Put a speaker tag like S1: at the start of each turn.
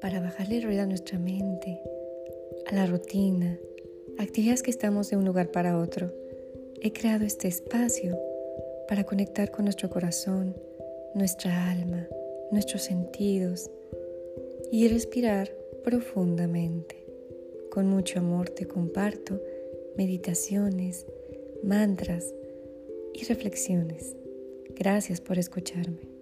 S1: para bajarle ruido a nuestra mente, a la rutina, actividades que estamos de un lugar para otro. He creado este espacio para conectar con nuestro corazón, nuestra alma, nuestros sentidos y respirar profundamente. Con mucho amor te comparto meditaciones, mantras y reflexiones. Gracias por escucharme.